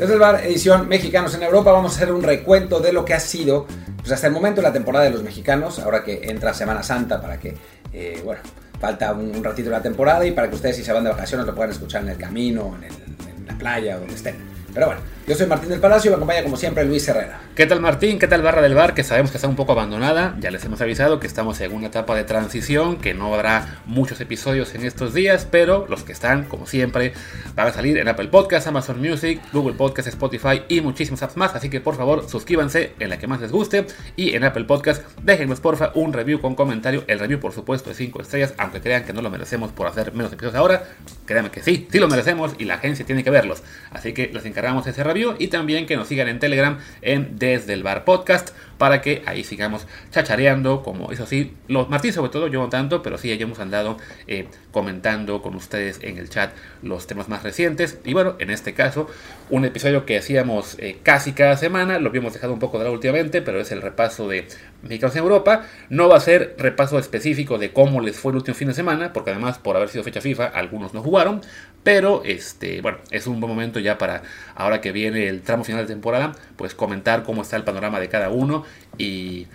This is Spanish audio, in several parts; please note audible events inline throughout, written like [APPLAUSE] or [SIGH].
Desde el bar, edición Mexicanos en Europa, vamos a hacer un recuento de lo que ha sido pues hasta el momento la temporada de los mexicanos, ahora que entra Semana Santa para que, eh, bueno, falta un, ratito de la temporada y para que ustedes si se van de vacaciones lo puedan escuchar en el camino, en, en la playa, donde estén. Pero bueno, yo soy Martín del Palacio y me acompaña como siempre Luis Herrera. ¿Qué tal Martín? ¿Qué tal Barra del Bar? Que sabemos que está un poco abandonada. Ya les hemos avisado que estamos en una etapa de transición, que no habrá muchos episodios en estos días, pero los que están, como siempre, van a salir en Apple Podcast, Amazon Music, Google Podcast, Spotify y muchísimas apps más. Así que por favor suscríbanse en la que más les guste y en Apple Podcast déjenos porfa un review con comentario. El review por supuesto de 5 estrellas, aunque crean que no lo merecemos por hacer menos episodios ahora. Créanme que sí, sí lo merecemos y la agencia tiene que verlos. Así que les encargamos ese review y también que nos sigan en Telegram en Desde el Bar Podcast para que ahí sigamos chachareando, como eso sí, los Martín sobre todo, yo no tanto, pero sí, ya hemos andado eh, comentando con ustedes en el chat los temas más recientes. Y bueno, en este caso, un episodio que hacíamos eh, casi cada semana, lo habíamos dejado un poco de lado últimamente, pero es el repaso de Mexicanos en Europa. No va a ser repaso específico de cómo les fue el último fin de semana, porque además por haber sido fecha FIFA, algunos no jugaron. Pero este, bueno, es un buen momento ya para ahora que viene el tramo final de temporada, pues comentar cómo está el panorama de cada uno y,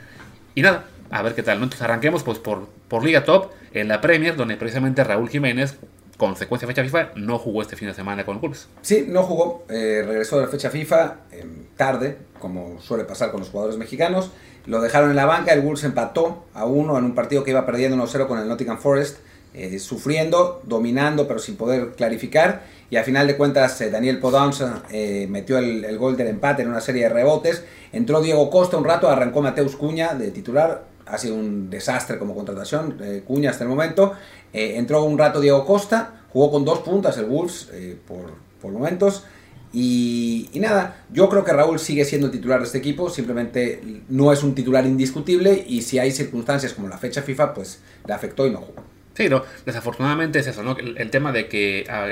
y nada, a ver qué tal. Entonces arranquemos pues por, por Liga Top en la Premier, donde precisamente Raúl Jiménez, consecuencia de fecha FIFA, no jugó este fin de semana con Wolves. Sí, no jugó, eh, regresó de la fecha FIFA eh, tarde, como suele pasar con los jugadores mexicanos. Lo dejaron en la banca, el Wolves empató a uno en un partido que iba perdiendo 1-0 con el Nottingham Forest. Eh, sufriendo, dominando, pero sin poder clarificar. Y al final de cuentas, eh, Daniel Podans eh, metió el, gol del empate en una serie de rebotes. Entró Diego Costa un rato, arrancó Mateus Cuña de titular. Ha sido un desastre como contratación, Cuña hasta el momento. entró un rato Diego Costa, jugó con dos puntas el Wolves por, por momentos. Y, y, nada, yo creo que Raúl sigue siendo titular de este equipo, simplemente no es un titular indiscutible y si hay circunstancias como la fecha FIFA, pues le afectó y no jugó. Sí, no, desafortunadamente es eso, ¿no? El, tema de que ah,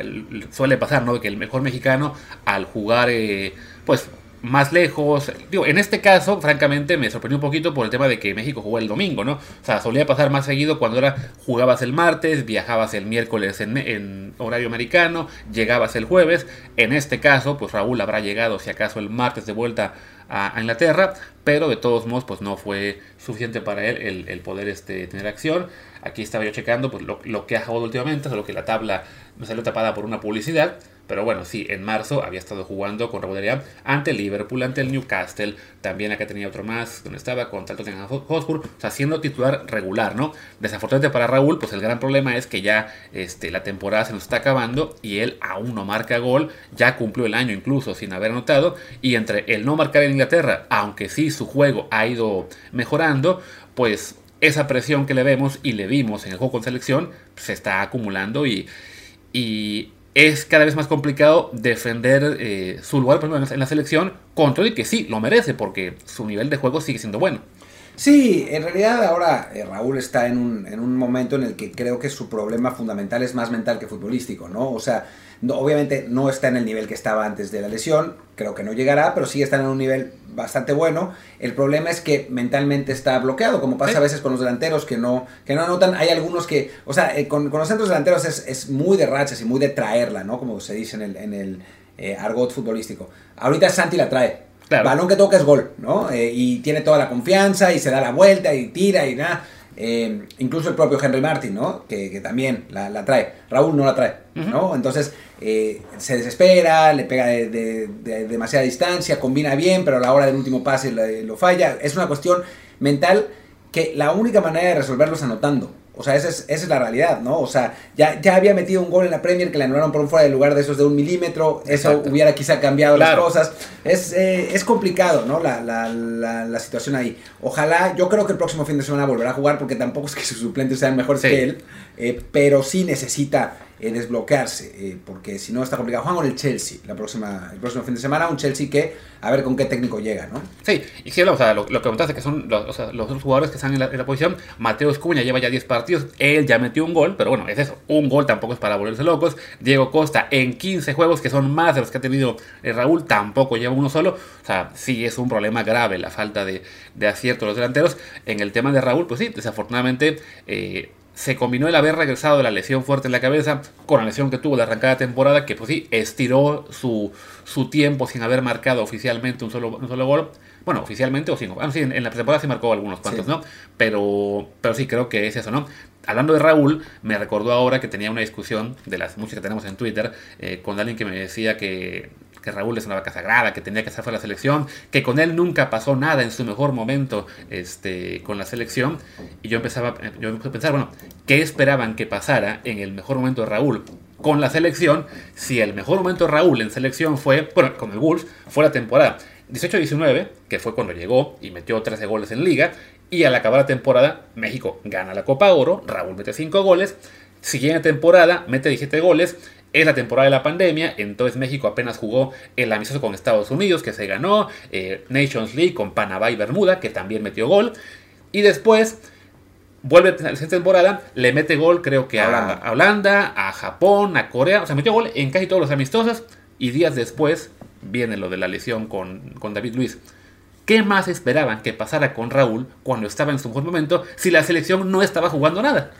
suele pasar, ¿no? Que el mejor mexicano al jugar, eh, pues, más lejos, digo, en este caso, francamente, me sorprendió un poquito por el tema de que México jugó el domingo, ¿no? O sea, solía pasar más seguido cuando era jugabas el martes, viajabas el miércoles en, en horario americano, llegabas el jueves. En este caso, pues Raúl habrá llegado, si acaso, el martes de vuelta a, Inglaterra, pero de todos modos pues no fue suficiente para él el, poder este, tener acción. Aquí estaba yo checando pues, lo, que ha jugado últimamente, solo que la tabla me salió tapada por una publicidad. Pero bueno, sí, en marzo había estado jugando con regularidad ante el Liverpool, ante el Newcastle, también acá tenía otro más donde estaba contra el Tottenham Hotspur, o sea, siendo titular regular, ¿no? Desafortunadamente para Raúl, pues el gran problema es que ya este, la temporada se nos está acabando y él aún no marca gol, ya cumplió el año incluso sin haber anotado, y entre el no marcar en Inglaterra, aunque sí su juego ha ido mejorando, pues esa presión que le vemos y le vimos en el juego con selección se está acumulando y, y es cada vez más complicado defender eh, su lugar por en la selección contra el que sí lo merece porque su nivel de juego sigue siendo bueno. Sí, en realidad ahora eh, Raúl está en un, en un, momento en el que creo que su problema fundamental es más mental que futbolístico, ¿no? O sea, no, obviamente no está en el nivel que estaba antes de la lesión, creo que no llegará, pero sí está en un nivel bastante bueno. El problema es que mentalmente está bloqueado, como pasa a veces con los delanteros que no, que no anotan. Hay algunos que, o sea, eh, con, los centros delanteros es, es, muy de rachas y muy de traerla, ¿no? Como se dice en el, en el eh, argot futbolístico. Ahorita Santi la trae Balón que toca es gol, ¿no? Eh, y tiene toda la confianza y se da la vuelta y tira y nada. Eh, incluso el propio Henry Martin, ¿no? Que, también la, trae. Raúl no la trae, ¿no? Entonces eh, se desespera, le pega de, demasiada distancia, combina bien, pero a la hora del último pase lo falla. Es una cuestión mental que la única manera de resolverlo es anotando. O sea, esa es, esa es la realidad, ¿no? O sea, ya, ya había metido un gol en la Premier que le anularon por un fuera de lugar de esos de un milímetro. Eso hubiera quizá cambiado las cosas. Es, eh, es complicado, ¿no? La, la, la, situación ahí. Ojalá, yo creo que el próximo fin de semana volverá a jugar porque tampoco es que sus suplentes sean mejores que él. Eh, pero sí necesita eh, desbloquearse, eh, porque si no está complicado. Juan con el Chelsea la próxima, el próximo fin de semana, un Chelsea que a ver con qué técnico llega, ¿no? Sí, y si o sea, lo, que comentaste que son los, o los jugadores que están en la, posición, Mateo Escuña lleva ya 10 partidos, él ya metió un gol, pero bueno, es eso, un gol tampoco es para volverse locos. Diego Costa en 15 juegos, que son más de los que ha tenido Raúl, tampoco lleva uno solo, o sea, sí es un problema grave la falta de, de acierto de los delanteros. En el tema de Raúl, pues sí, desafortunadamente... Se combinó el haber regresado de la lesión fuerte en la cabeza con la lesión que tuvo de arrancada temporada, que pues sí, estiró su, su tiempo sin haber marcado oficialmente un solo, un solo gol. Bueno, oficialmente o sin. Ah, sí, en la temporada sí marcó algunos cuantos, ¿no? Pero, pero sí, creo que es eso, ¿no? Hablando de Raúl, me recordó ahora que tenía una discusión de las muchas que tenemos en Twitter eh, con alguien que me decía que que Raúl es una vaca sagrada, que tenía que estar fuera de la selección, que con él nunca pasó nada en su mejor momento este, con la selección. Y yo empezaba yo empecé a pensar, bueno, ¿qué esperaban que pasara en el mejor momento de Raúl con la selección? Si el mejor momento de Raúl en selección fue, bueno, con el Wolves, fue la temporada 18-19, que fue cuando llegó y metió 13 goles en liga. Y al acabar la temporada, México gana la Copa Oro, Raúl mete 5 goles. Siguiente temporada, mete 17 goles es la temporada de la pandemia, entonces México apenas jugó el amistoso con Estados Unidos, que se ganó, eh, Nations League con Panamá y Bermuda, que también metió gol, y después vuelve a la temporada, le mete gol creo que a, a, Holanda, a Japón, a Corea, o sea, metió gol en casi todos los amistosos, y días después viene lo de la lesión con, con David Luis. ¿Qué más esperaban que pasara con Raúl cuando estaba en su mejor momento si la selección no estaba jugando nada?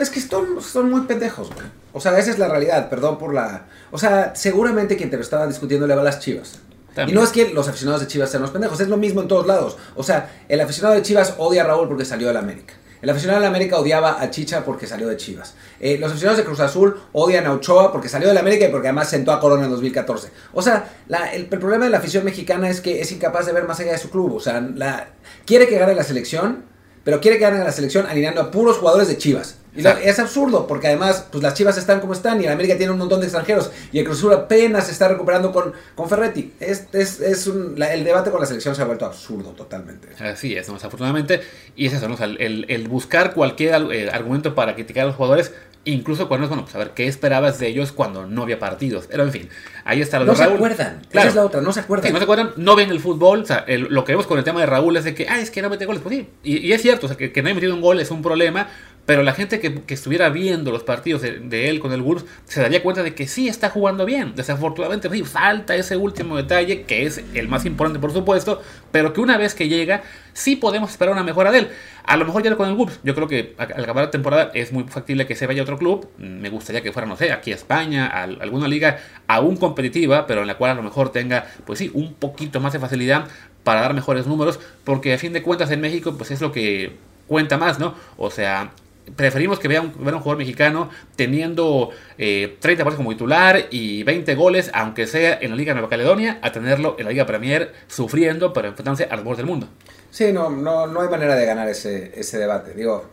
Es que son, son muy pendejos, güey. O sea, esa es la realidad, perdón por la... O sea, seguramente quien te lo estaba discutiendo le va a las chivas. Y no es que los aficionados de Chivas sean los pendejos, es lo mismo en todos lados. O sea, el aficionado de Chivas odia a Raúl porque salió de la América. El aficionado de la América odiaba a Chicha porque salió de Chivas. Eh, los aficionados de Cruz Azul odian a Ochoa porque salió de la América y porque además sentó a Corona en 2014. O sea, la, el, el, problema de la afición mexicana es que es incapaz de ver más allá de su club. O sea, la, quiere que gane la selección, pero quiere que gane la selección alineando a puros jugadores de Chivas. Y es absurdo, porque además, pues las Chivas están como están y en América tiene un montón de extranjeros y el Cruz Azul apenas se está recuperando con, con Ferretti. Es, es, es un, la, el debate con la selección se ha vuelto absurdo totalmente. Así es, desafortunadamente. Y es eso, ¿no? o sea, el, el, buscar cualquier eh, argumento para criticar a los jugadores incluso cuando bueno, pues a ver qué esperabas de ellos cuando no había partidos. Pero en fin, ahí está lo no de Raúl. No se acuerdan, claro. esa es la otra, no se acuerdan. Sí, no se acuerdan, no ven el fútbol. O sea, el, lo que vemos con el tema de Raúl es de que, ah, es que no mete goles. Pues sí, y, y es cierto, o sea, que, que, no haya metido un gol es un problema. Pero la gente que, que estuviera viendo los partidos de, de, él con el Wolves se daría cuenta de que sí está jugando bien. Desafortunadamente, sí, falta ese último detalle, que es el más importante, por supuesto, pero que una vez que llega, sí podemos esperar una mejora de él. A lo mejor ya con el Wolves. Yo creo que al acabar la temporada es muy factible que se vaya a otro club. Me gustaría que fuera, no sé, aquí a España, a alguna liga aún competitiva, pero en la cual a lo mejor tenga, pues sí, un poquito más de facilidad para dar mejores números, porque a fin de cuentas en México, pues es lo que cuenta más, ¿no? O sea, preferimos que vea un, un jugador mexicano teniendo eh, 30 partidos como titular y 20 goles, aunque sea en la Liga Nueva Caledonia, a tenerlo en la Liga Premier sufriendo, pero enfrentándose a los del mundo. Sí, no, no, no hay manera de ganar ese, ese debate. Digo,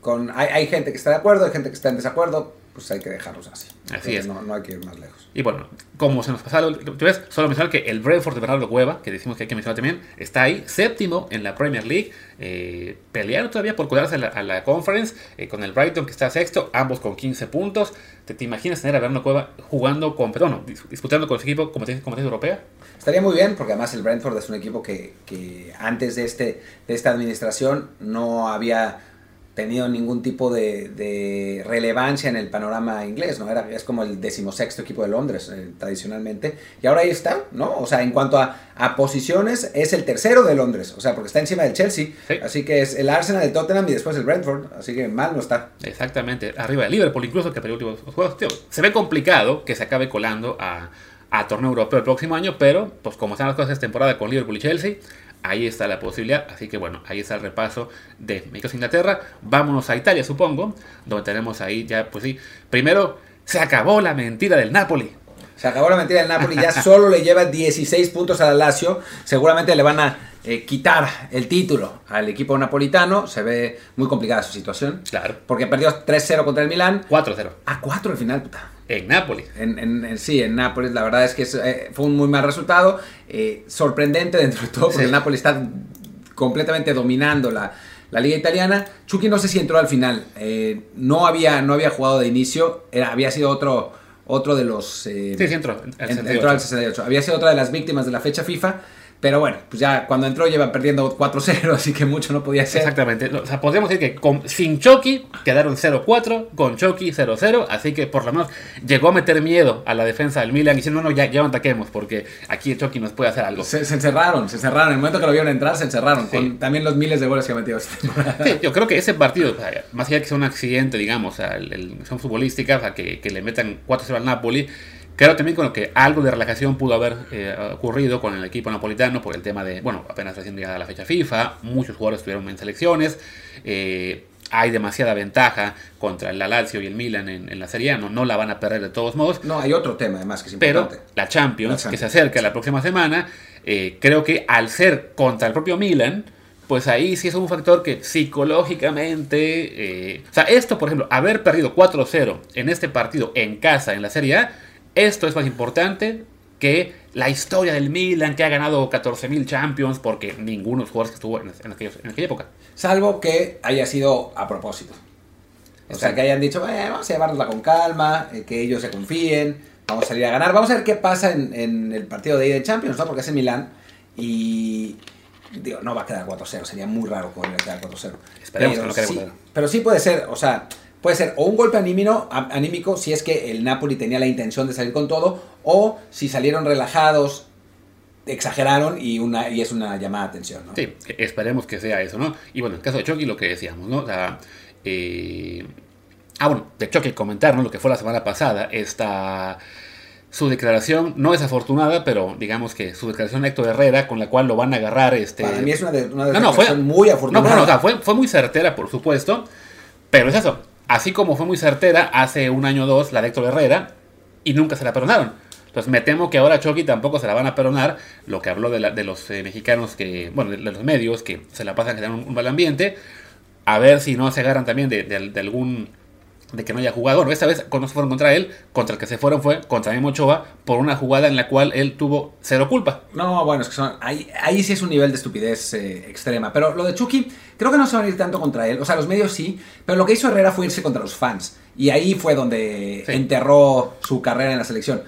con, hay, hay gente que está de acuerdo, hay gente que está en desacuerdo, pues hay que dejarlos así. Así es. No, no, hay que ir más lejos. Y bueno, como se nos pasaron, ¿tú ves? Solo mencionar que el Brentford de Bernardo Cueva, que decimos que hay que mencionar también, está ahí, séptimo en la Premier League, eh, peleando todavía por colarse a la, a la Conference, eh, con el Brighton que está sexto, ambos con 15 puntos. ¿Te, te imaginas tener a Bernardo Cueva jugando con, perdón, disputando con su equipo competencia, competencia europea? Estaría muy bien, porque además el Brentford es un equipo que, que antes de, este, de esta administración no había tenido ningún tipo de, de, relevancia en el panorama inglés, ¿no? Era, es como el decimosexto equipo de Londres, eh, tradicionalmente. Y ahora ahí está, ¿no? O sea, en cuanto a, a, posiciones, es el tercero de Londres, o sea, porque está encima del Chelsea. Sí. Así que es el Arsenal, el Tottenham y después el Brentford. Así que mal no está. Exactamente, arriba del Liverpool, incluso que perdió últimos juegos. Tío, se ve complicado que se acabe colando a, a torneo europeo el próximo año, pero pues como están las cosas esta temporada con Liverpool y Chelsea, Ahí está la posibilidad, así que bueno, ahí está el repaso de México Inglaterra. Vámonos a Italia, supongo, donde tenemos ahí ya, pues sí, primero se acabó la mentira del Napoli. Se acabó la mentira del Napoli, ya solo le lleva 16 puntos al Lazio. Seguramente le van a eh, quitar el título al equipo napolitano. Se ve muy complicada su situación. Claro. Porque perdió 3-0 contra el Milán. 4-0. A 4 al final, puta. En Nápoles. En, en, en, sí, en Nápoles. La verdad es que eh, fue un muy mal resultado. Eh, sorprendente dentro de todo, porque sí. el Nápoles está completamente dominando la, la, liga italiana. Chucky no sé si entró al final. Eh, no, había, no había jugado de inicio. Era, había sido otro, otro de los... sí, sí entró. Al entró al 68. Había sido otra de las víctimas de la fecha FIFA. Pero bueno, pues ya cuando entró lleva perdiendo 4-0, [LAUGHS] así que mucho no podía ser. Exactamente. O sea, podríamos decir que con, sin Chucky quedaron 0-4, con Chucky 0-0, así que por lo menos llegó a meter miedo a la defensa del Milan diciendo, no, no, ya, ya ataquemos, porque aquí Chucky nos puede hacer algo. Se, se encerraron, se encerraron. En el momento que lo vieron entrar, se encerraron. Sí. Con también los miles de goles que ha metido esta temporada. Sí, yo creo que ese partido, o sea, más allá de que sea un accidente, digamos, o sea, el, el, son futbolísticas, o sea, que, que le metan 4-0 al Napoli, Creo también con lo que algo de relajación pudo haber eh, ocurrido con el equipo napolitano por el tema de, bueno, apenas recién llegada la fecha FIFA, muchos jugadores estuvieron en selecciones, eh, hay demasiada ventaja contra el Lazio y el Milan en, en, la Serie A, no, no la van a perder de todos modos. No, hay otro tema además que es importante. Pero la Champions, la Champions. que se acerca la próxima semana, eh, creo que al ser contra el propio Milan, pues ahí sí es un factor que psicológicamente... Eh, o sea, esto, por ejemplo, haber perdido 4-0 en este partido en casa en la Serie A, esto es más importante que la historia del Milan, que ha ganado 14.000 Champions, porque ninguno de los jugadores que estuvo en, en, aquellos, en aquella época. Salvo que haya sido a propósito. O sea, que hayan dicho, eh, vamos a llevárnosla con calma, eh, que ellos se confíen, vamos a salir a ganar. Vamos a ver qué pasa en, en el partido de ida de Champions, ¿no? Porque es en Milán y digo, no va a quedar 4-0, sería muy raro que quedar 4-0. Esperemos pero, que no quede sí, pero sí puede ser, o sea, puede ser o un golpe anímico, anímico si es que el Napoli tenía la intención de salir con todo, o si salieron relajados, exageraron y, una, y es una llamada de atención. ¿no? Sí, esperemos que sea eso, ¿no? Y bueno, en el caso de Chucky, lo que decíamos, ¿no? O sea, eh... Ah, bueno, de Chucky comentar, ¿no? Lo que fue la semana pasada, esta su declaración no es afortunada, pero digamos que su declaración de Héctor Herrera, con la cual lo van a agarrar. Este... Para mí es una, de, una no, no, fue, muy afortunada. No, no, no o sea, fue, fue, muy certera, por supuesto, pero es eso. Así como fue muy certera hace un año o dos la de Héctor Herrera, y nunca se la perdonaron. Entonces me temo que ahora a Chucky tampoco se la van a perdonar, lo que habló de, los eh, mexicanos, que bueno, de, los medios, que se la pasan generando un, un mal ambiente, a ver si no se agarran también de algún de que no haya jugado. Bueno, esta vez cuando se fueron contra él, contra el que se fueron fue contra Memo Ochoa por una jugada en la cual él tuvo cero culpa. No, bueno, es que son, ahí, ahí sí es un nivel de estupidez eh, extrema. Pero lo de Chucky, creo que no se van a ir tanto contra él. O sea, los medios sí, pero lo que hizo Herrera fue irse contra los fans. Y ahí fue donde sí. enterró su carrera en la selección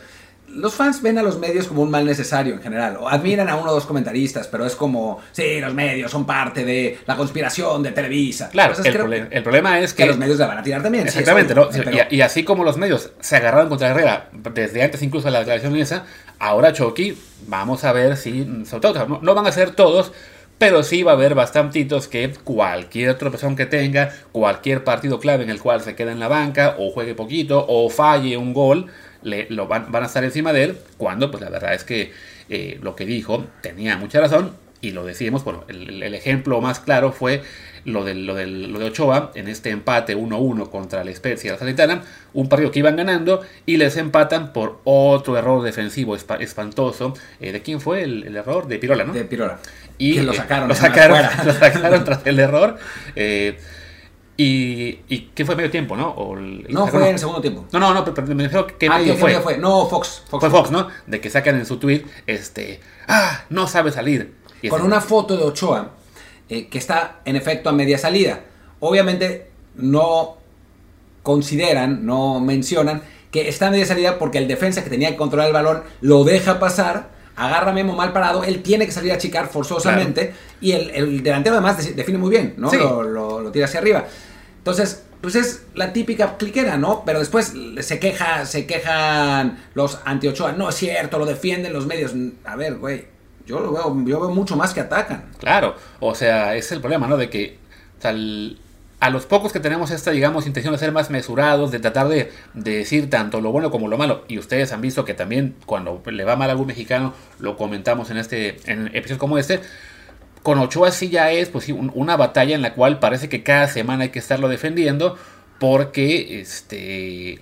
los fans ven a los medios como un mal necesario en general, o admiran a uno o dos comentaristas, pero es como, sí, los medios son parte de la conspiración de Televisa. Claro, el, proble que, el, problema es que, que... los medios la van a tirar también. Exactamente, sí, ¿no? pero... y, y, así como los medios se agarraron contra Herrera desde antes incluso de la declaración esa, ahora Chucky, vamos a ver si, todo, no, no van a ser todos, pero sí va a haber bastantitos que cualquier tropezón que tenga, cualquier partido clave en el cual se quede en la banca, o juegue poquito, o falle un gol, le, lo van, van, a estar encima de él, cuando pues la verdad es que eh, lo que dijo tenía mucha razón, y lo decimos, bueno, el, el ejemplo más claro fue lo, del, lo, del, lo de Ochoa en este empate 1-1 contra la Spezia la Salernitana, un partido que iban ganando y les empatan por otro error defensivo espantoso. Eh, ¿De quién fue el, el, error? De Pirola, ¿no? De Pirola. Y que lo sacaron. Eh, lo, sacaron [LAUGHS] lo sacaron tras el error. Eh, y, y ¿qué fue medio tiempo, no? O el, no, fue no. en el segundo tiempo. No, no, no, pero me refiero que ah, medio ¿qué, fue? fue? No, Fox. Fox. Fue Fox, ¿no? De que sacan en su tweet, este, ah, no sabe salir. Y Con una foto de Ochoa eh, que está en efecto a media salida. Obviamente no consideran, no mencionan que está a media salida porque el defensa que tenía que controlar el balón lo deja pasar, agarra a Memo mal parado, él tiene que salir a achicar forzosamente claro. y el, el, delantero además define muy bien, ¿no? Sí. Lo, lo, lo, tira hacia arriba. Entonces, pues es la típica cliquera, ¿no? Pero después se queja, se quejan los anti-Ochoa, no es cierto, lo defienden los medios. A ver, güey, yo lo veo, yo veo mucho más que atacan. Claro, o sea, es el problema, ¿no? De que o sea, el, a los pocos que tenemos esta, digamos, intención de ser más mesurados, de tratar de, de, decir tanto lo bueno como lo malo, y ustedes han visto que también cuando le va mal a algún mexicano, lo comentamos en este, en episodios como este, con Ochoa sí ya es, pues sí, un, una batalla en la cual parece que cada semana hay que estarlo defendiendo, porque, este,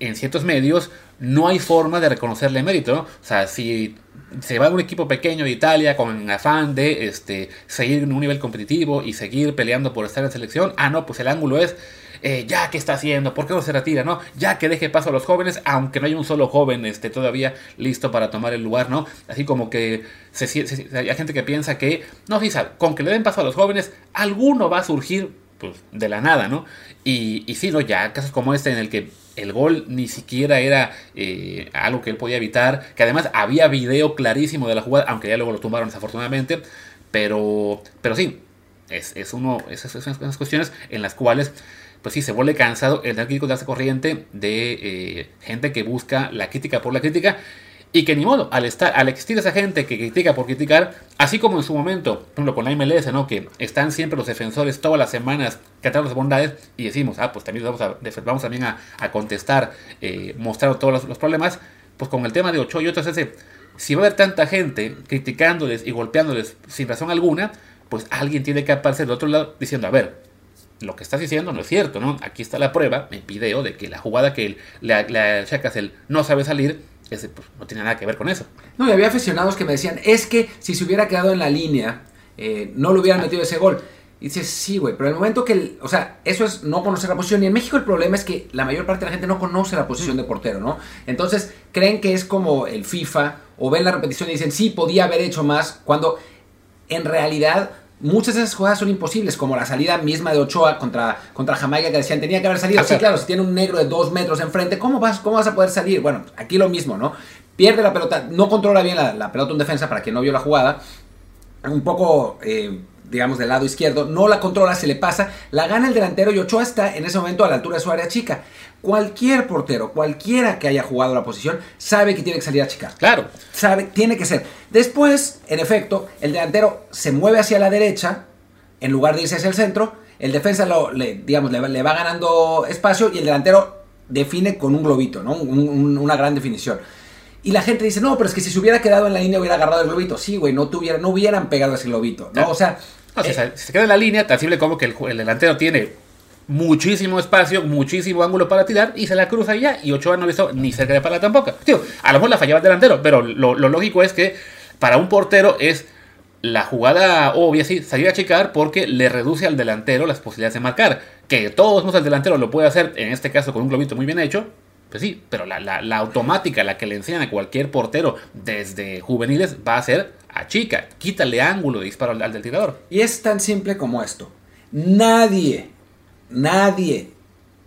en ciertos medios no hay forma de reconocerle mérito, ¿no? O sea, si se va a un equipo pequeño de Italia con afán de este, seguir en un nivel competitivo y seguir peleando por estar en selección, ah, no, pues el ángulo es, eh, ya que está haciendo, ¿por qué no se retira, no? Ya que deje paso a los jóvenes, aunque no hay un solo joven este, todavía listo para tomar el lugar, ¿no? Así como que se, se, hay gente que piensa que, no, sí, con que le den paso a los jóvenes, alguno va a surgir pues, de la nada, ¿no? Y, y sí, ¿no? Ya casos como este en el que el gol ni siquiera era eh, algo que él podía evitar, que además había video clarísimo de la jugada, aunque ya luego lo tumbaron desafortunadamente, pero, pero sí, es, es uno, esas son unas cuestiones en las cuales pues sí, se vuelve cansado el crítico de esta corriente de eh, gente que busca la crítica por la crítica y que ni modo, al, estar, al existir esa gente que critica por criticar, así como en su momento, por ejemplo con la MLS, ¿no? que están siempre los defensores todas las semanas cantando las bondades y decimos, ah, pues también vamos, a, vamos también a, contestar, eh, mostrando todos los, problemas, pues con el tema de Ochoa y otros, ese, si va a haber tanta gente criticándoles y golpeándoles sin razón alguna, pues alguien tiene que aparecer del otro lado diciendo, a ver, lo que estás diciendo no es cierto, ¿no? Aquí está la prueba, en video, de que la jugada que le la Chacas él no sabe salir, pues, no tiene nada que ver con eso. No, y había aficionados que me decían, es que si se hubiera quedado en la línea, eh, no le hubieran ah. metido ese gol. Y dices, sí, güey, pero el momento que, o sea, eso es no conocer la posición. Y en México el problema es que la mayor parte de la gente no conoce la posición de portero, ¿no? Entonces creen que es como el FIFA o ven la repetición y dicen, sí, podía haber hecho más, cuando en realidad muchas de esas jugadas son imposibles, como la salida misma de Ochoa contra, contra Jamaica, que decían, tenía que haber salido. Sí, claro, si tiene un negro de dos metros enfrente, ¿cómo vas, ¿cómo vas a poder salir? Bueno, aquí lo mismo, ¿no? Pierde la pelota, no controla bien la, pelota en defensa, para quien no vio la jugada. Un poco, eh, digamos, del lado izquierdo, no la controla, se le pasa, la gana el delantero y Ochoa está en ese momento a la altura de su área chica. Cualquier portero, cualquiera que haya jugado la posición, sabe que tiene que salir a chicar. Claro. Sabe, tiene que ser. Después, en efecto, el delantero se mueve hacia la derecha, en lugar de irse hacia el centro. El defensa lo, le, digamos, le, va ganando espacio y el delantero define con un globito, ¿no? una gran definición. Y la gente dice, no, pero es que si se hubiera quedado en la línea hubiera agarrado el globito. Sí, güey, no, tuviera, no hubieran pegado ese globito, ¿no? O sea... si, se queda en la línea, tan simple como que el delantero tiene muchísimo espacio, muchísimo ángulo para tirar y se la cruza ya. Y Ochoa no visto ni cerca de pala tampoco. Tío, a lo mejor la fallaba el delantero, pero lo, lógico es que para un portero es la jugada obvia, sí, salir a checar porque le reduce al delantero las posibilidades de marcar. Que todos modos el delantero lo puede hacer, en este caso con un globito muy bien hecho. Pues sí, pero la, la automática, la que le enseñan a cualquier portero desde juveniles, va a ser a chica, quítale ángulo de disparo al, al del tirador. Y es tan simple como esto. Nadie nadie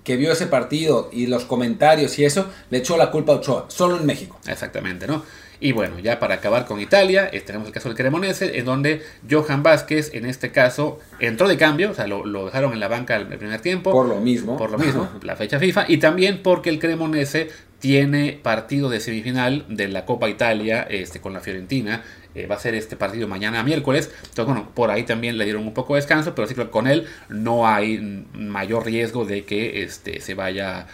que vio ese partido y los comentarios y eso le echó la culpa a Ochoa, solo en México. Exactamente, ¿no? Y bueno, ya para acabar con Italia, tenemos el caso del Cremonese, en donde Johan Vázquez, en este caso, entró de cambio, o sea, lo, dejaron en la banca el primer tiempo. Por lo mismo. Por lo mismo, la fecha FIFA, y también porque el Cremonese tiene partido de semifinal de la Copa Italia este, con la Fiorentina eh, va a ser este partido mañana miércoles. Entonces, bueno, por ahí también le dieron un poco de descanso, pero sí que con él no hay mayor riesgo de que este, se vaya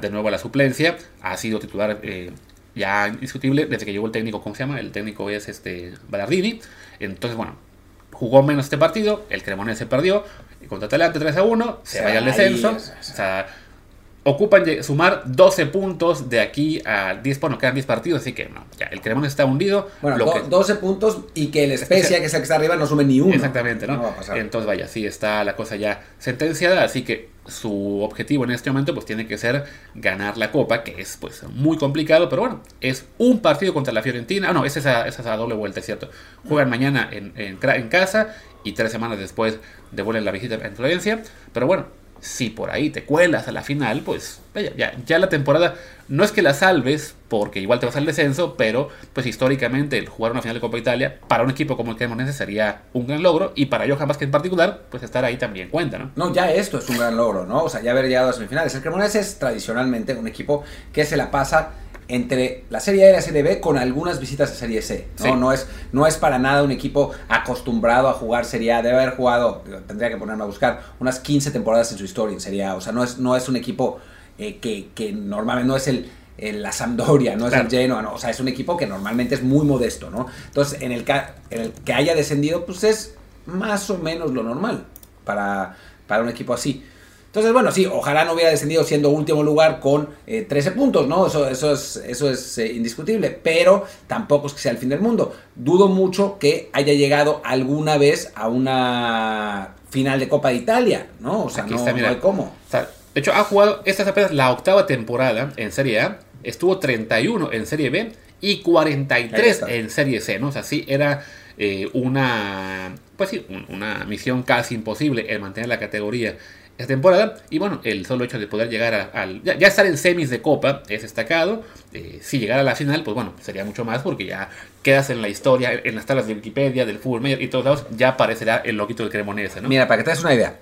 de nuevo a la suplencia. Ha sido titular eh, ya indiscutible desde que llegó el técnico, ¿cómo se llama? El técnico es este Ballardini. Entonces, bueno, jugó menos este partido, el Cremonese perdió, contra Atalanta 3 a 1, se, vaya al descenso. o sea, ocupan sumar 12 puntos de aquí a 10, bueno, quedan 10 partidos, así que no, ya, el Cremonese está hundido. Bueno, 12 puntos y que el Especia, que es el que está arriba, no sume ni uno. Exactamente, ¿no? Entonces, vaya, sí está la cosa ya sentenciada, así que su objetivo en este momento pues tiene que ser ganar la Copa, que es pues muy complicado, pero bueno, es un partido contra la Fiorentina, ah, no, es esa, esa doble vuelta, es cierto. Juegan mañana en, en, en casa y tres semanas después devuelven la visita en Florencia, pero bueno, si por ahí te cuelas a la final, pues ya, ya, la temporada no es que la salves, porque igual te vas al descenso, pero pues históricamente el jugar una final de Copa Italia para un equipo como el Cremonese sería un gran logro y para Johan que en particular, pues estar ahí también cuenta, ¿no? No, ya esto es un gran logro, ¿no? O sea, ya haber llegado a semifinales. El Cremonese es tradicionalmente un equipo que se la pasa entre la Serie A y la Serie B con algunas visitas a Serie C. ¿no? No, es, no es para nada un equipo acostumbrado a jugar Serie A. Debe haber jugado, tendría que ponerme a buscar, unas 15 temporadas en su historia en Serie A. O sea, no es, no es un equipo eh, que, que, normalmente no es el, la Sampdoria, no es el Genoa, no. o sea, es un equipo que normalmente es muy modesto, ¿no? Entonces, en el, en el que haya descendido, pues es más o menos lo normal para, para un equipo así. Entonces, bueno, sí, ojalá no hubiera descendido siendo último lugar con 13 eh, puntos, ¿no? Eso, eso es, eso es eh, indiscutible, pero tampoco es que sea el fin del mundo. Dudo mucho que haya llegado alguna vez a una final de Copa de Italia, ¿no? O sea, no, hay cómo. de hecho, ha jugado, esta es apenas la octava temporada en Serie A, estuvo 31 en Serie B y 43 en Serie C, ¿no? O sea, sí, era eh, una, pues sí, una misión casi imposible el mantener la categoría esta temporada. Y bueno, el solo hecho de poder llegar al. Ya, estar en semis de Copa es destacado. Eh, si llegara a la final, pues bueno, sería mucho más porque ya quedas en la historia, en las tablas de Wikipedia, del fútbol medio y todos lados, ya aparecerá el loquito del Cremonese, ¿no? Mira, para que te des una idea.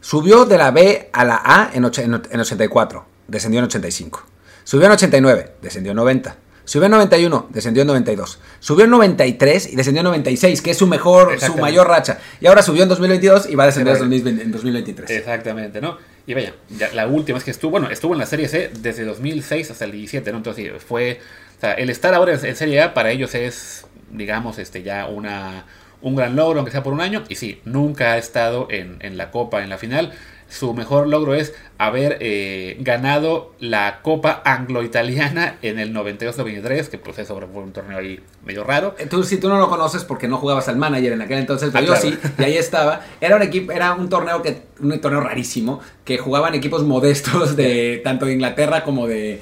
Subió de la B a la A en, en 84, descendió en 85. Subió en 89, descendió en 90. Subió en 91, descendió en 92. Subió en 93 y descendió en 96, que es su mejor, su mayor racha. Y ahora subió en 2022 y va a descender en 2023. Exactamente, ¿no? Y vaya, la última es que estuvo, bueno, estuvo en la Serie C desde 2006 hasta el 17, ¿no? Entonces fue, o sea, el estar ahora en, Serie A para ellos es, digamos, este ya una, un gran logro, aunque sea por un año. Y sí, nunca ha estado en, en la Copa, en la final su mejor logro es haber eh, ganado la Copa Anglo-Italiana en el 92-93, que pues eso fue un torneo ahí medio raro. Eh, tú, si tú no lo conoces porque no jugabas al manager en aquel entonces, pero ah, yo sí, y ahí estaba. Era un equipo, era un torneo que, un torneo rarísimo, que jugaban equipos modestos de [LAUGHS] tanto de Inglaterra como de,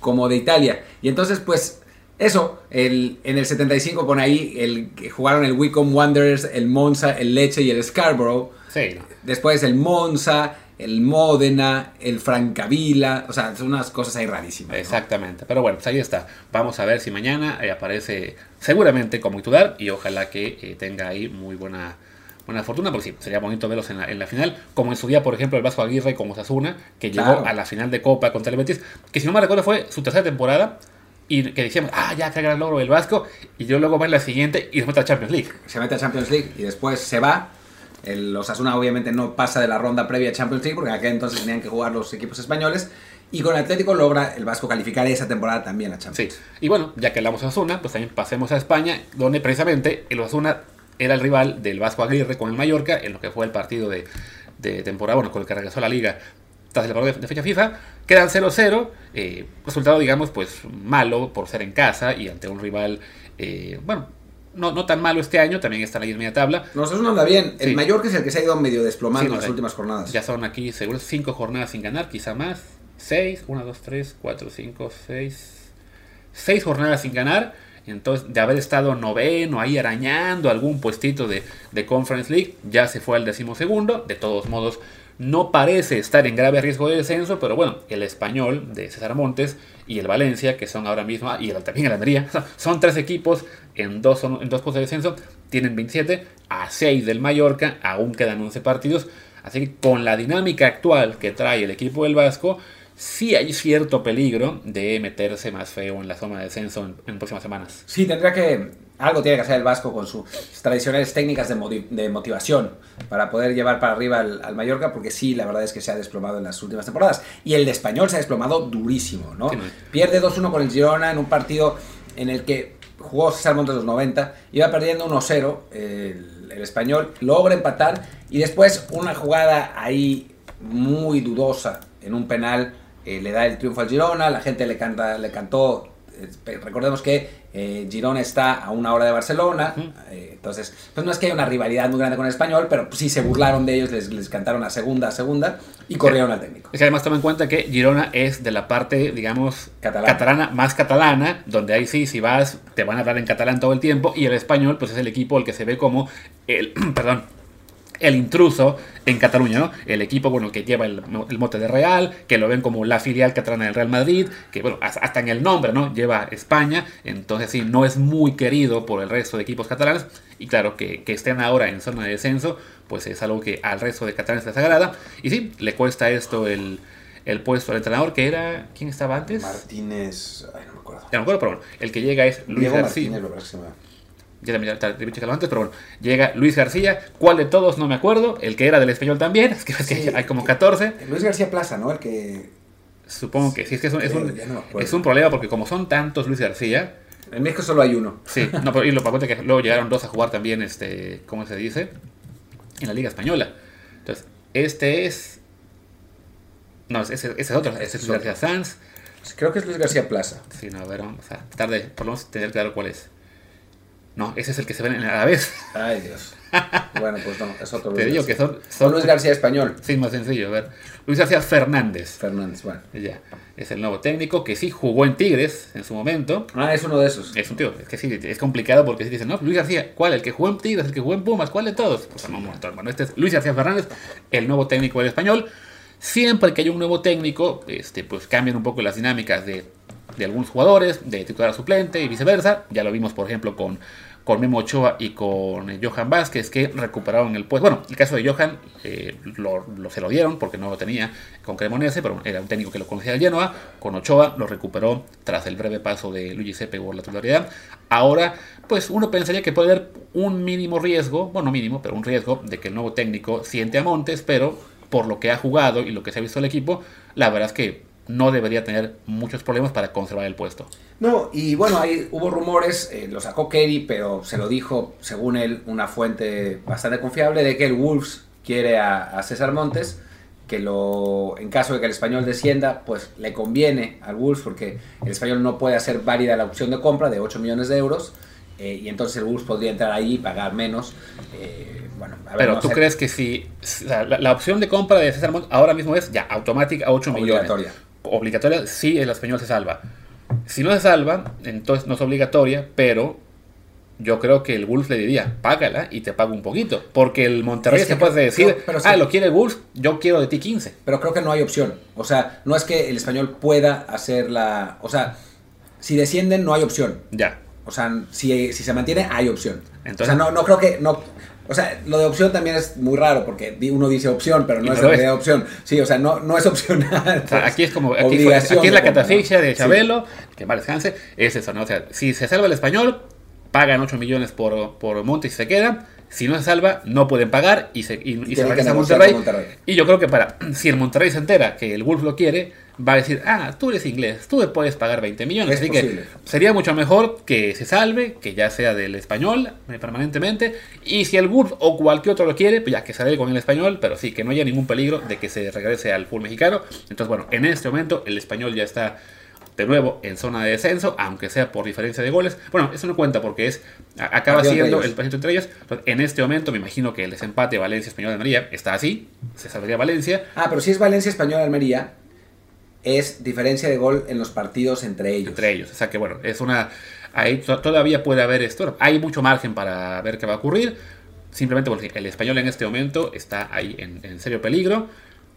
como de Italia. Y entonces, pues, eso, el, en el 75 con ahí el, jugaron el Wycombe Wanderers, el Monza, el Leche y el Scarborough. Sí. Después el Monza, el Módena, el Francavilla, o sea, son unas cosas ahí rarísimas. Exactamente, pero bueno, pues ahí está. Vamos a ver si mañana eh, aparece seguramente como titular y ojalá que eh, tenga ahí muy buena, buena fortuna, porque sí, sería bonito verlos en la, en la, final, como en su día, por ejemplo, el Vasco Aguirre con Osasuna, que llegó a la final de Copa contra el Betis, que si no me recuerdo fue su tercera temporada, y que decíamos, ah, ya, qué gran logro del Vasco, y yo luego va en la siguiente y se mete a Champions League. Se mete a Champions League y después se va el Osasuna obviamente no pasa de la ronda previa a Champions League porque aquel entonces tenían que jugar los equipos españoles. Y con Atlético logra el Vasco calificar esa temporada también a Champions. Sí. Y bueno, ya que hablamos de Osasuna, pues también pasemos a España, donde precisamente el Osasuna era el rival del Vasco Aguirre con el Mallorca en lo que fue el partido de, temporada, bueno, con el que regresó a la liga tras el partido de fecha FIFA. Quedan 0-0, eh, resultado digamos pues malo por ser en casa y ante un rival, eh, bueno, no, no tan malo este año, también está en la media tabla. No anda bien. El mayor que es el que se ha ido medio desplomando en las últimas jornadas. Ya son aquí, seguro, cinco jornadas sin ganar, quizá más. Seis, una, dos, tres, cuatro, cinco, seis. Seis jornadas sin ganar. Entonces, de haber estado noveno, ahí arañando algún puestito de, de Conference League, ya se fue al decimosegundo. De todos modos, no parece estar en grave riesgo de descenso, pero bueno, el español de César Montes y el Valencia, que son ahora mismo, y el, también el Almería, [LAUGHS] son tres equipos en dos, en dos puestos de descenso, tienen 27 a 6 del Mallorca, aún quedan 11 partidos, así que con la dinámica actual que trae el equipo del Vasco, sí hay cierto peligro de meterse más feo en la zona de descenso en, en próximas semanas. Sí, tendrá que algo tiene que hacer el Vasco con sus tradicionales técnicas de, motivación para poder llevar para arriba al, Mallorca, porque sí, la verdad es que se ha desplomado en las últimas temporadas. Y el de Español se ha desplomado durísimo, ¿no? Pierde 2-1 con el Girona en un partido en el que jugó César Montes los 90, iba perdiendo 1-0 el, el Español, logra empatar y después una jugada ahí muy dudosa en un penal eh, le da el triunfo al Girona, la gente le, canta, le cantó recordemos que eh, Girona está a una hora de Barcelona, eh, entonces pues no es que haya una rivalidad muy grande con el español, pero sí se burlaron de ellos, les, cantaron a segunda, a segunda y corrieron al técnico. Es que además toma en cuenta que Girona es de la parte, digamos, catalana. más catalana, donde ahí sí, si vas, te van a hablar en catalán todo el tiempo, y el español pues es el equipo el que se ve como el, [CLEARS THROAT] perdón, el intruso en Cataluña, ¿no? El equipo, bueno, que lleva el, mote de Real, que lo ven como la filial catalana del Real Madrid, que, bueno, hasta en el nombre, ¿no? Lleva España, entonces sí, no es muy querido por el resto de equipos catalanes, y claro, que, estén ahora en zona de descenso, pues es algo que al resto de catalanes les agrada, y sí, le cuesta esto el, puesto al entrenador, que era, ¿quién estaba antes? Martínez, ay, no me acuerdo. Ya no me acuerdo, pero bueno, el que llega es Luis García. Martínez, ya también antes, pero bueno, llega Luis García, ¿cuál de todos? No me acuerdo, el que era del español también, [LAUGHS] es que, hay como 14. Luis García Plaza, ¿no? El que... Supongo que sí, es que es un, es un, problema porque como son tantos Luis García... En México solo hay uno. Sí, no, pero y lo cuenta que luego llegaron dos a jugar también, este, ¿cómo se dice? En la Liga Española. Entonces, este es... No, ese, es otro, ese es Luis García Sanz. Creo que es Luis García Plaza. Sí, no, a ver, vamos a tratar de por lo menos tener claro cuál es. No, ese es el que se ve en la vez. Ay, Dios. Bueno, pues no, es otro [LAUGHS] Te Luis digo que García. son, Luis García español. Sí, más sencillo. A ver. Luis García Fernández. Fernández, bueno. Ya. Es el nuevo técnico que sí jugó en Tigres en su momento. Ah, es uno de esos. Es un tío, es que sí, es complicado porque si dicen, no, Luis García, ¿cuál? ¿El que jugó en Tigres? ¿El que jugó en Pumas? ¿Cuál de todos? Pues son un montón. Bueno, este es Luis García Fernández, el nuevo técnico del español. Siempre que hay un nuevo técnico, este, pues cambian un poco las dinámicas de, de algunos jugadores, de titular a suplente y viceversa. Ya lo vimos, por ejemplo, con, con Memo Ochoa y con eh, Johan Vázquez, que recuperaron el puesto. Bueno, el caso de Johan eh, lo, se lo dieron porque no lo tenía con Cremonese, pero era un técnico que lo conocía de Genoa. Con Ochoa lo recuperó tras el breve paso de Luigi Sepe por la titularidad. Ahora, pues uno pensaría que puede haber un mínimo riesgo, bueno, no mínimo, pero un riesgo de que el nuevo técnico siente a Montes, pero por lo que ha jugado y lo que se ha visto el equipo, la verdad es que no debería tener muchos problemas para conservar el puesto. No, y bueno, ahí hubo rumores, eh, lo sacó Kerry, pero se lo dijo, según él, una fuente bastante confiable, de que el Wolves quiere a, a César Montes, que lo, en caso de que el español descienda, pues le conviene al Wolves, porque el español no puede hacer válida la opción de compra de 8 millones de euros, eh, y entonces el Wolves podría entrar ahí y pagar menos. eh, bueno, a ver, Pero no tú sé, crees que si la opción de compra de César Montes ahora mismo es ya automática a 8 millones. Obligatoria. Sí, el español se salva. Si no se salva, entonces no es obligatoria, pero yo creo que el Wolves le diría, págala y te pago un poquito. Porque el Monterrey se puede decir, pero ah, sí. lo quiere el Wolves, yo quiero de ti 15. pero creo que no hay opción. O sea, no es que el español pueda hacer la... O sea, si descienden no hay opción. Ya. O sea, si, si se mantiene, hay opción. Entonces- o sea, no, no creo que. No, o sea, lo de opción también es muy raro porque uno dice opción, pero no es realidad opción. Sí, o sea, no, no es opcional. O sea, aquí es como, aquí, fue- aquí es la catafixia de Sí. Chabelo, que mal descanse, es eso, ¿no? O sea, si se salva el español, pagan 8 millones por, por Monte y se queda. Si no se salva, no pueden pagar y se, y, y se regresa a Monterrey. Y yo creo que para, si el Monterrey se entera que el Wolf lo quiere, va a decir, ah, tú eres inglés, tú me puedes pagar 20 millones. Es Así posible. que sería mucho mejor que se salve, que ya sea del español eh, permanentemente. Y si el Wolf o cualquier otro lo quiere, pues ya que dé con el español, pero sí, que no haya ningún peligro de que se regrese al fútbol mexicano. Entonces, bueno, en este momento el español ya está de nuevo en zona de descenso, aunque sea por diferencia de goles. Bueno, eso no cuenta porque es acaba siendo el partido entre ellos. Entonces, en este momento me imagino que el desempate Valencia-Español de María está así, se salvaría Valencia. Ah, pero si es Valencia Español Almería, es diferencia de gol en los partidos entre ellos. entre ellos. O sea que bueno, es una. Ahí to- todavía puede haber esto. Hay mucho margen para ver qué va a ocurrir. Simplemente porque el español en este momento está ahí en, en serio peligro.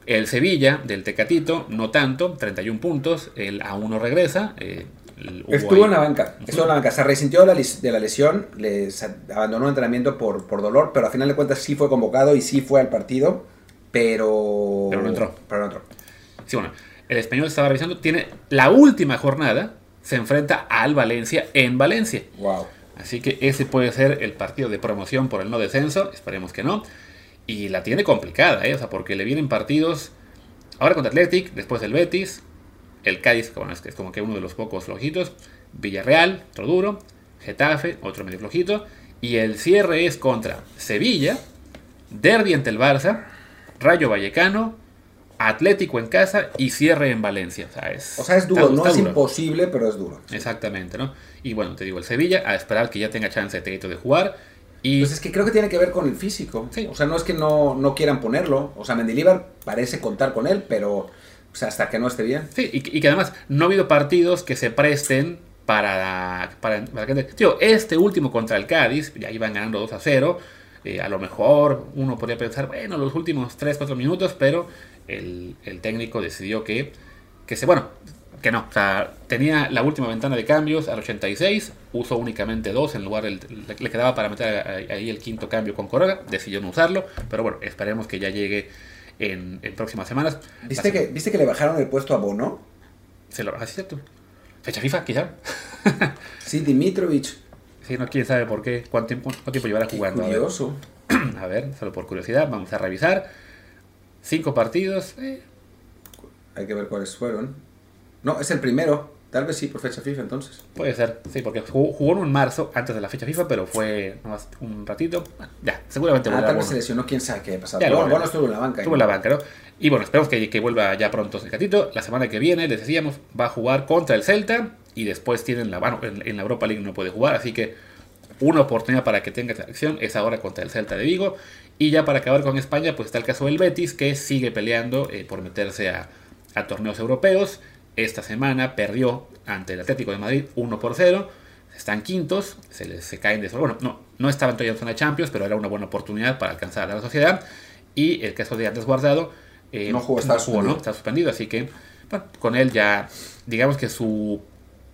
El Sevilla del Tecatito, no tanto, 31 puntos. El aún no regresa. eh, Estuvo en la banca, estuvo en la banca, se resintió de la, lesión, le sa- abandonó el entrenamiento por, por dolor, pero al final de cuentas sí fue convocado y sí fue al partido, pero... Pero no entró. Pero no entró. Sí, bueno, el español estaba revisando. Tiene la última jornada. Se enfrenta al Valencia en Valencia. Wow. Así que ese puede ser el partido de promoción por el no descenso, esperemos que no. Y la tiene complicada, ¿eh? O sea, porque le vienen partidos ahora contra Athletic, después el Betis, el Cádiz, bueno, es que es como que uno de los pocos flojitos, Villarreal, otro duro, Getafe, otro medio flojito, y el cierre es contra Sevilla, Derby ante el Barça, Rayo Vallecano, Atlético en casa y cierre en Valencia. O sea, es, O sea, es duro, está- no está es duro. imposible, pero es duro. Exactamente, ¿no? Y bueno, te digo, el Sevilla, a esperar que ya tenga chance de de jugar. Y Pues es que creo que tiene que ver con el físico. Sí. O sea, no es que no, no quieran ponerlo. O sea, Mendilibar parece contar con él, pero hasta que no esté bien. sí, y, y que además no ha habido partidos que se presten para, para, para que... Tío, este último contra el Cádiz, ya iban ganando 2 a 0. eh, a lo mejor uno podría pensar, bueno, los últimos 3-4 minutos, pero el, el técnico decidió que, que se, bueno, que no, o sea, tenía la última ventana de cambios al 86, usó únicamente dos en lugar del, le, quedaba para meter ahí el quinto cambio con Corona, decidió no usarlo, pero bueno, esperemos que ya llegue en, en próximas semanas. ¿Viste que, ¿Viste que le bajaron el puesto a Bono? Se lo, así es cierto. Fecha FIFA, quizá. [LAUGHS] Sí, Dimitrovic. Sí, no, quién sabe por qué, cuánto tiempo, cuánto tiempo llevará Qué jugando. A ver. curioso. [CLEARS THROAT] A ver, solo por curiosidad, vamos a revisar. Cinco partidos. eh, Hay que ver cuáles fueron. No, es el primero. Tal vez sí, por fecha FIFA entonces. puede ser, sí, porque jugó, en marzo, antes de la fecha FIFA, pero fue nomás un ratito. Bueno, ya, seguramente Ah, tal vez se lesionó, quién sabe qué pasado. Bueno, estuvo en la banca. Estuvo en la banca, ¿no? Y bueno, esperemos que, que vuelva ya pronto el gatito. La semana que viene, les decíamos, va a jugar contra el Celta y después tienen la. Bueno, en, en la Europa League no puede jugar, así que una oportunidad para que tenga acción es ahora contra el Celta de Vigo. Y ya para acabar con España, pues está el caso del Betis, que sigue peleando eh, por meterse a, a torneos europeos. Esta semana perdió ante el Atlético de Madrid 1 por 0 están quintos, se les se caen de eso. Bueno, no, no estaban todavía en zona de Champions, pero era una buena oportunidad para alcanzar a la sociedad. Y el caso de Andrés Guardado eh, No jugó, está suspendido. ¿no? Está suspendido, así que bueno, con él ya, digamos que su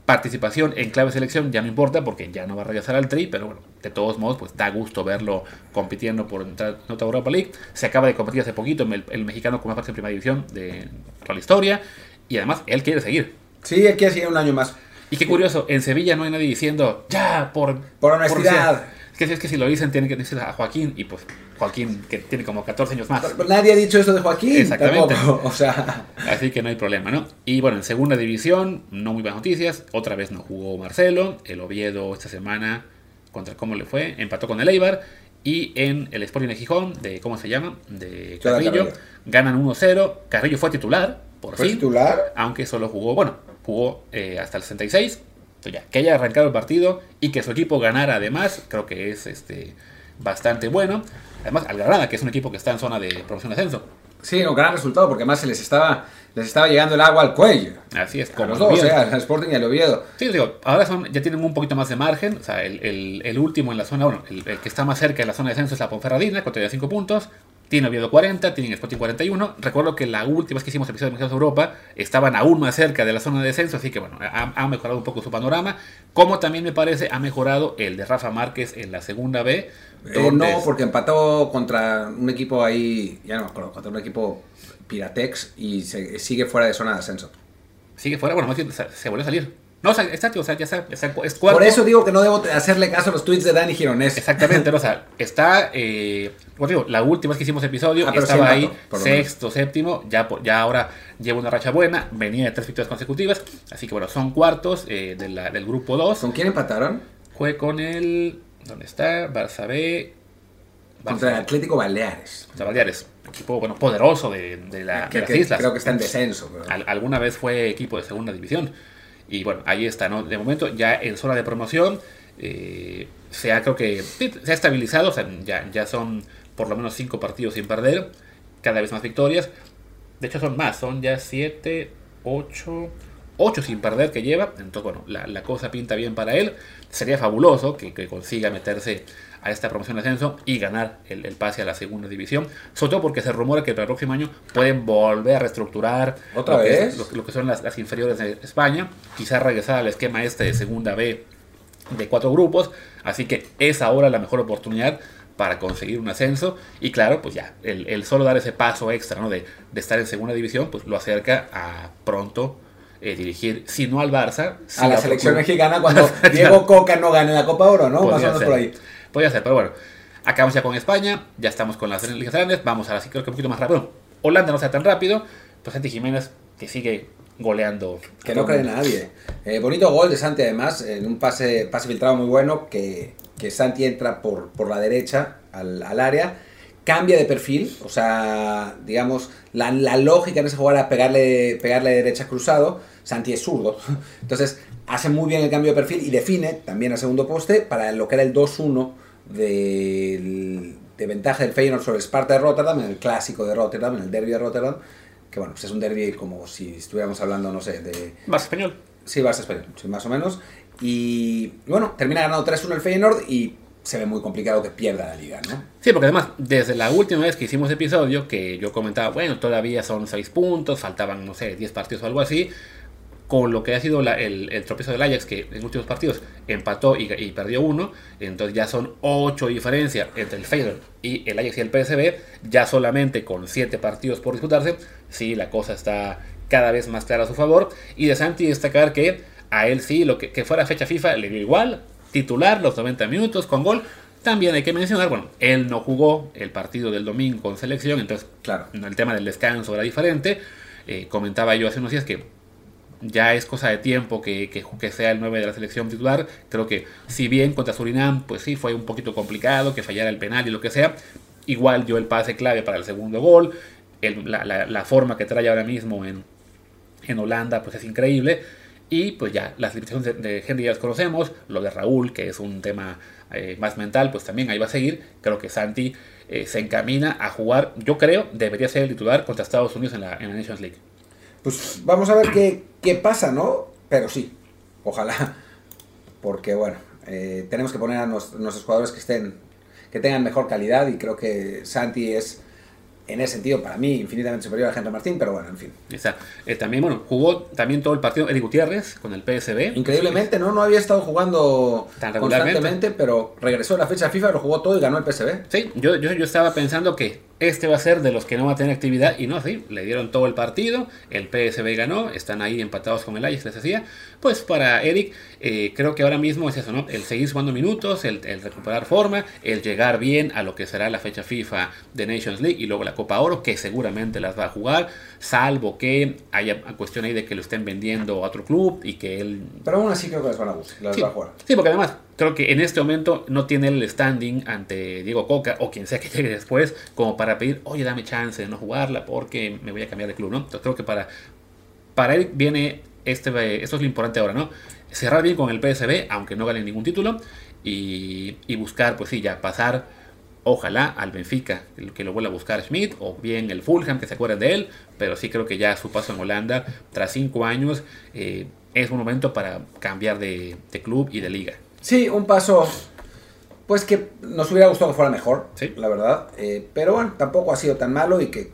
participación en clave selección ya no importa porque ya no va a regresar al tri, pero bueno, de todos modos, pues da gusto verlo compitiendo por otra Europa League. Se acaba de competir hace poquito el, el mexicano con más parte en primera división de toda la historia y además él quiere seguir. Sí, él quiere seguir un año más. Y qué curioso, en Sevilla no hay nadie diciendo, ya, por... Por honestidad. es, que, es que si lo dicen tienen que decir a Joaquín, y pues Joaquín, que tiene como 14 años más. Pero nadie ha dicho eso de Joaquín. Exactamente. tampoco, [LAUGHS] O sea, Así que no hay problema, ¿no? Y bueno, en segunda división, no muy buenas noticias. Otra vez no jugó Marcelo. El Oviedo esta semana, contra cómo le fue, empató con el Eibar. Y en el Sporting de Gijón, de ¿cómo se llama? De Carrillo, Carrillo. ganan 1-0. Carrillo fue titular, por fue fin. titular. aunque solo jugó, bueno, jugó eh, hasta el 66. Entonces ya, que haya arrancado el partido y que su equipo ganara además, creo que es este bastante bueno. Además, al Granada, que es un equipo que está en zona de promoción de ascenso. Sí, un gran resultado porque además se les estaba, les estaba llegando el agua al cuello. Así es, como los dos, Oviedo. eh, al Sporting y al Oviedo. Sí, digo, ahora son, ya tienen un poquito más de margen. O sea, el, el- el último en la zona, bueno, el, el que está más cerca de la zona de descenso es la Ponferradina, con 35 puntos. Tiene Oviedo 40, tienen Sporting 41. Recuerdo que la última vez que hicimos episodio de Mexicanos de Europa estaban aún más cerca de la zona de descenso, así que bueno, ha, ha mejorado un poco su panorama. Como también me parece ha mejorado el de Rafa Márquez en la segunda B. Eh, no, porque empató contra un equipo ahí, ya no me acuerdo, contra un equipo Piratex y se, sigue fuera de zona de ascenso. sigue fuera, bueno, más bien se, se volvió a salir. No, o sea, o sea, ya es cuarto. Por eso digo que no debo hacerle caso a los tweets de Dani Gironés. Exactamente, no, o sea, [LAUGHS] está, eh, como digo, la última vez que hicimos episodio Ah, sí estaba ahí sexto, séptimo, ya, ya ahora lleva una racha buena, venía de tres victorias consecutivas, así que bueno, son cuartos eh, de la- del grupo 2, ¿Con quién empataron? fue con el, ¿dónde está? Barça B, Contra el Atlético Baleares. contra Baleares, equipo, bueno, poderoso de, de la- que, de las que- islas. creo que está en descenso. pero- Al- alguna vez fue equipo de segunda división. Y bueno, ahí está, ¿no? De momento ya en zona de promoción eh, se ha, creo que, se ha estabilizado, o sea, ya, ya son por lo menos cinco partidos sin perder, cada vez más victorias. De hecho son más, son ya siete, ocho, ocho sin perder que lleva. Entonces, bueno, la, la cosa pinta bien para él. Sería fabuloso que, que consiga meterse a esta promoción de ascenso y ganar el, el pase a la segunda división. Sobre todo porque se rumora que para el próximo año pueden volver a reestructurar ¿Otra lo que, vez? es- lo, lo que son las, las inferiores de España. Quizás regresar al esquema este de segunda B de cuatro grupos. Así que es ahora la mejor oportunidad para conseguir un ascenso. Y claro, pues ya, el, el solo dar ese paso extra ¿no? de, de estar en segunda división, pues lo acerca a pronto eh, dirigir, si no al Barça, sí a la selección club. mexicana cuando [LAUGHS] Diego Coca no gane la Copa Oro, ¿no? Más o Podría menos ser. por ahí. Podría ser, pero bueno. Acabamos ya con España, ya estamos con las ligas grandes, vamos ahora sí creo que un poquito más rápido. Holanda no sea tan rápido, pues Santi Jiménez que sigue goleando. Que no cree nadie. Eh, bonito gol de Santi además, en un pase, pase filtrado muy bueno, que, que Santi entra por, por la derecha al, al área, cambia de perfil, o sea, digamos, la, la lógica en esa jugada era pegarle, pegarle de derecha cruzado, Santi es zurdo, [LAUGHS] entonces hace muy bien el cambio de perfil y define también al segundo poste para lo que era el 2-1 del- de ventaja del Feyenoord sobre Sparta de Rotterdam, en el clásico de Rotterdam, en el derby de Rotterdam, que bueno, pues es un derby como si estuviéramos hablando, no sé, de... Más español. Sí, Barça español, sí, más o menos. Y bueno, termina ganando 3-1 el Feyenoord y se ve muy complicado que pierda la liga, ¿no? Sí, porque además, desde la última vez que hicimos episodio, que yo comentaba, bueno, todavía son 6 puntos, faltaban, no sé, 10 partidos o algo así, con lo que ha sido la- el, el tropiezo del Ajax, que en últimos partidos empató y, y perdió uno, entonces ya son 8 diferencia entre el Feyenoord y el Ajax y el PSV, ya solamente con 7 partidos por disputarse, sí, la cosa está cada vez más clara a su favor, y de Santi destacar que a él sí, lo que, que fuera fecha FIFA le dio igual, titular los 90 minutos con gol, también hay que mencionar, bueno, él no jugó el partido del domingo con selección, entonces Claro. el tema del descanso era diferente. Eh, comentaba yo hace unos días que ya es cosa de tiempo que, que, que sea el 9 de la selección titular. Creo que si bien contra Surinam, pues sí, fue un poquito complicado, que fallara el penal y lo que sea, igual dio el pase clave para el segundo gol. El- la, la- la forma que trae ahora mismo en, en Holanda, pues es increíble. Y pues ya, las limitaciones de, Henry ya las conocemos, lo de Raúl, que es un tema eh, más mental, pues también ahí va a seguir. Creo que Santi eh, se encamina a jugar, yo creo, debería ser el titular contra Estados Unidos en la, en la Nations League. Pues vamos a ver qué, qué pasa, ¿no? Pero sí, ojalá. Porque bueno, eh, tenemos que poner a nuestros jugadores que estén que tengan mejor calidad y creo que Santi es en ese sentido, para mí, infinitamente superior a Henry Martín, pero bueno, en fin. Eh, también, bueno, jugó también todo el partido Eric Gutiérrez con el PSB. Increíblemente, ¿no? No había estado jugando Tan constantemente, pero regresó a la fecha FIFA, lo jugó todo y ganó el PSB. Sí, yo, yo, yo estaba pensando que este va a ser de los que no va a tener actividad y no, sí, le dieron todo el partido, el PSB ganó, están ahí empatados con el Ajax, les decía. Pues para Eric, eh, creo que ahora mismo es eso, ¿no? El seguir sumando minutos, el, recuperar forma, el llegar bien a lo que será la fecha FIFA de Nations League y luego la Copa Oro, que seguramente las va a jugar, salvo que haya cuestión ahí de que lo estén vendiendo a otro club y que él... Pero aún así creo que las van a, las va a jugar. Sí, porque además creo que en este momento no tiene el standing ante Diego Coca o quien sea que [LAUGHS] llegue después como para pedir, oye, dame chance de no jugarla porque me voy a cambiar de club, ¿no? Entonces creo que para, para él viene, este, esto es lo importante ahora, ¿no? Cerrar bien con el PSB, aunque no gane ningún título, y, buscar, pues sí, ya pasar, ojalá, al Benfica, que lo vuelva a buscar Schmidt, o bien el Fulham, que se acuerden de él, pero sí creo que ya su paso en Holanda, tras cinco años, eh, es un momento para cambiar de club y de liga. Sí, un paso pues que nos hubiera gustado que fuera mejor, la verdad. Eh, pero bueno, tampoco ha sido tan malo y que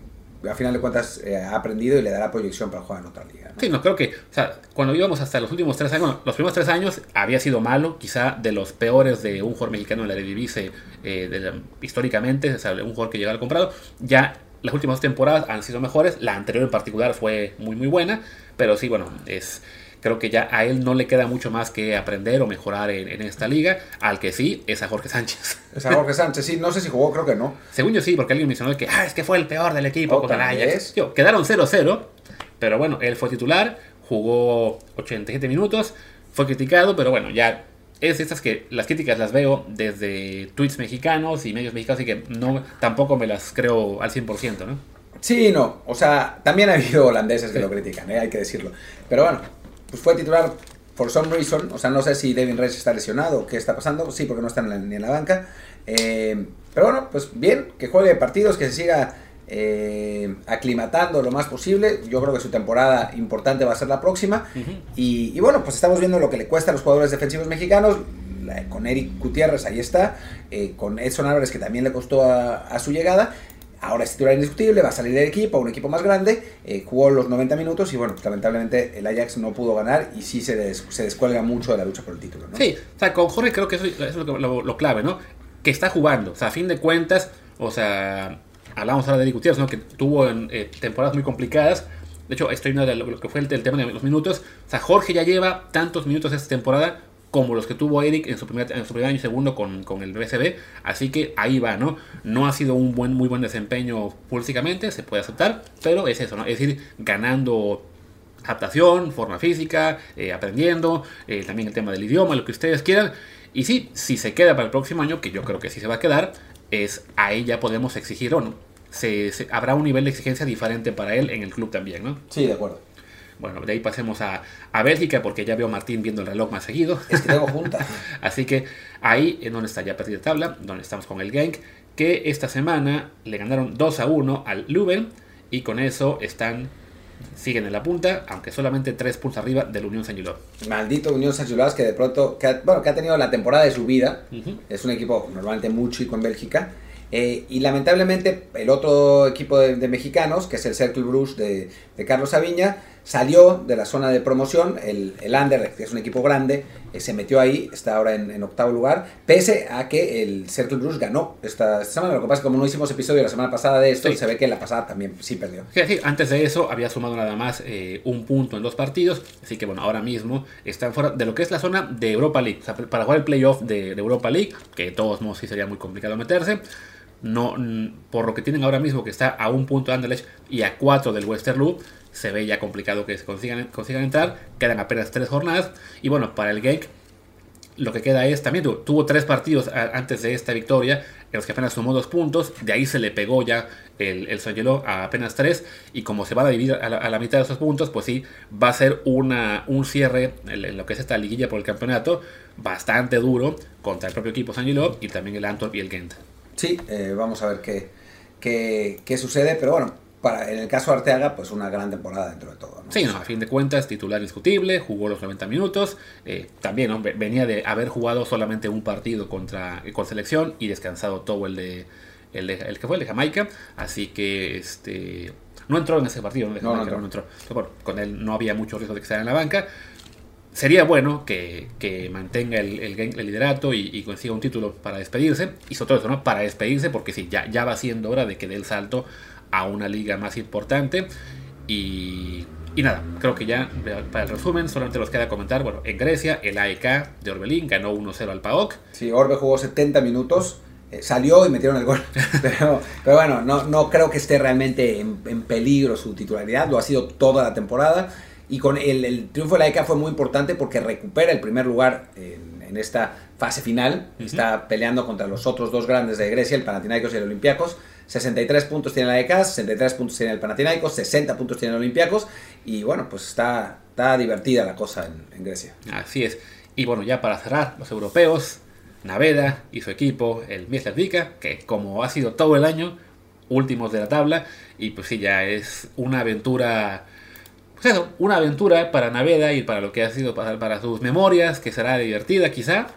a final de cuentas eh, ha aprendido y le dará proyección para jugar en otra liga. Sí, no creo que, o sea, cuando íbamos hasta los últimos tres años, los primeros tres años había sido malo, quizá de los peores de un jugador mexicano en la Eredivisie eh, históricamente, o sea, un jugador que llegaba al comprado. Ya las últimas temporadas han sido mejores, la anterior en particular fue muy muy buena, pero sí, bueno, es Creo que ya a él no le queda mucho más que aprender o mejorar en, esta liga. Al que sí, es a Jorge Sánchez. [LAUGHS] Es a Jorge Sánchez, sí. No sé si jugó, creo que no. Según yo sí, porque alguien mencionó que ah, es que fue el peor del equipo con el Ajax. quedaron 0-0, pero bueno, él fue titular, jugó 87 minutos, fue criticado, pero bueno, ya es estas que las críticas las veo desde tweets mexicanos y medios mexicanos, así que no, tampoco me las creo al 100%, ¿no? Sí, no. O sea, también ha habido holandeses que lo critican, ¿eh? hay que decirlo. Pero bueno, pues fue titular por some reason, o sea, no sé si Devin Reyes está lesionado o qué está pasando, sí, porque no está ni en la banca. Eh, pero bueno, pues bien, que juegue partidos, que se siga eh, aclimatando lo más posible. Yo creo que su temporada importante va a ser la próxima. y, bueno, pues estamos viendo lo que le cuesta a los jugadores defensivos mexicanos. con Eric Gutiérrez, ahí está. Eh, con Edson Álvarez, que también le costó a su llegada. Ahora es titular indiscutible, va a salir del equipo, un equipo más grande, eh, jugó los 90 minutos y bueno, lamentablemente el Ajax no pudo ganar y sí se, se descuelga mucho de la lucha por el título. Sí, o sea, con Jorge creo que eso, es lo, clave, ¿no? Que está jugando, o sea, a fin de cuentas, o sea, hablamos ahora de Gutiérrez, ¿no? Que tuvo en, eh, temporadas muy complicadas. De hecho, estoy viendo lo que fue el tema de los minutos. O sea, Jorge ya lleva tantos minutos esta temporada como los que tuvo Eric en su primer, año y segundo con, con, el BSB. Así que ahí va, ¿no? No ha sido un buen, muy buen desempeño públicamente, se puede aceptar, pero es eso, ¿no? Es ir ganando adaptación, forma física, eh, aprendiendo, eh, también el tema del idioma, lo que ustedes quieran. Y sí, si se queda para el próximo año, que yo creo que sí se va a quedar, es ahí ya podemos exigir o no. Se, habrá un nivel de exigencia diferente para él en el club también, ¿no? Sí, de acuerdo. Bueno, de ahí pasemos a, a, Bélgica porque ya veo a Martín viendo el reloj más seguido. Es que tengo junta. [LAUGHS] Así que ahí es donde está ya perdida tabla, donde estamos con el Genk, que esta semana le ganaron 2 a 1 al Leuven y con eso están siguen en la punta, aunque solamente 3 puntos arriba del Unión Saint Maldito Unión Saint que de pronto, que ha, bueno, que ha tenido la temporada de su vida, es un equipo normalmente muy chico en Bélgica, eh, y lamentablemente el otro equipo de, mexicanos, que es el Cercle Bruges de, de Carlos Aviña, Salió de la zona de promoción, el, el Anderlecht, que es un equipo grande, eh, se metió ahí, está ahora en, octavo lugar, pese a que el Cercle Bruges ganó esta, semana. Lo que pasa es que como no hicimos episodio la semana pasada de esto, se ve que la pasada también sí perdió. Sí, antes de eso había sumado nada más eh, un punto en dos partidos, así que bueno, ahora mismo están fuera de lo que es la zona de Europa League. O sea, para jugar el playoff de, Europa League, que de todos modos sí sería muy complicado meterse. No, por lo que tienen ahora mismo que está a un punto de Anderlecht y a cuatro del Westerlo, se ve ya complicado que consigan, consigan entrar. Quedan apenas tres jornadas. Y bueno, para el Genk, lo que queda es, también tuvo, tres partidos antes de esta victoria, en los que apenas sumó dos puntos, de ahí se le pegó ya el, el a apenas tres, y como se va a dividir a la, mitad de esos puntos, pues sí, va a ser una, un cierre en, lo que es esta liguilla por el campeonato, bastante duro contra el propio equipo San y también el Antwerp y el Ghent. Sí, eh, vamos a ver qué, qué, qué sucede, pero bueno, en el caso de Arteaga, pues una gran temporada dentro de todo. Sí, no, a fin de cuentas, titular indiscutible, jugó los 90 minutos, eh, también venía de haber jugado solamente un partido contra con selección y descansado todo el de el, el que fue el de Jamaica, así que este no entró en ese partido, no, no, entró. con él no había mucho riesgo de que estar en la banca. Sería bueno que, mantenga el, el, liderato y, consiga un título para despedirse. Y sobre todo eso, ¿no? Para despedirse, porque sí, ya, ya va siendo hora de que dé el salto a una liga más importante. Y, y nada, creo que ya para el resumen solamente nos queda comentar, bueno, en Grecia el AEK de Orbelín ganó 1-0 al PAOK. Sí, Orbe jugó 70 minutos, eh, salió y metieron el gol. [LAUGHS] pero, pero, bueno, no, no creo que esté realmente en, peligro su titularidad, lo ha sido toda la temporada. Y con el, el triunfo de la AEK fue muy importante porque recupera el primer lugar en, en esta fase final. Está peleando contra los otros dos grandes de Grecia, el Panathinaikos y el Olympiacos. 63 puntos tiene la EK, 63 puntos tiene el Panathinaikos, 60 puntos tiene el Olympiacos y bueno, pues está, está divertida la cosa en, Grecia. Así es. Y bueno, ya para cerrar, los europeos, Naveda y su equipo, el Vika, que como ha sido todo el año, últimos de la tabla, y pues sí, ya es una aventura, pues una aventura para Naveda y para lo que ha sido para, para sus memorias, que será divertida quizá,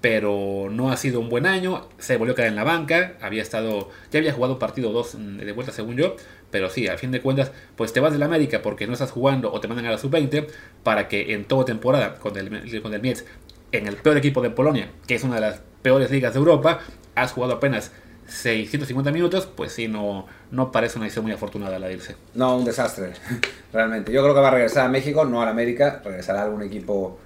pero no ha sido un buen año. Se volvió a caer en la banca. Había estado, ya había jugado partido dos mm, de vuelta, según yo. Pero sí, al fin de cuentas, pues te vas de la América porque no estás jugando o te mandan a la sub-20 para que en toda temporada con el, con el Mietz, en el peor equipo de Polonia, que es una de las peores ligas de Europa, has jugado apenas 650 minutos, pues sí, no, no parece una decisión muy afortunada la de irse. No, un desastre, [LAUGHS] realmente. Yo creo que va a regresar a México, no a la América, regresará a algún equipo,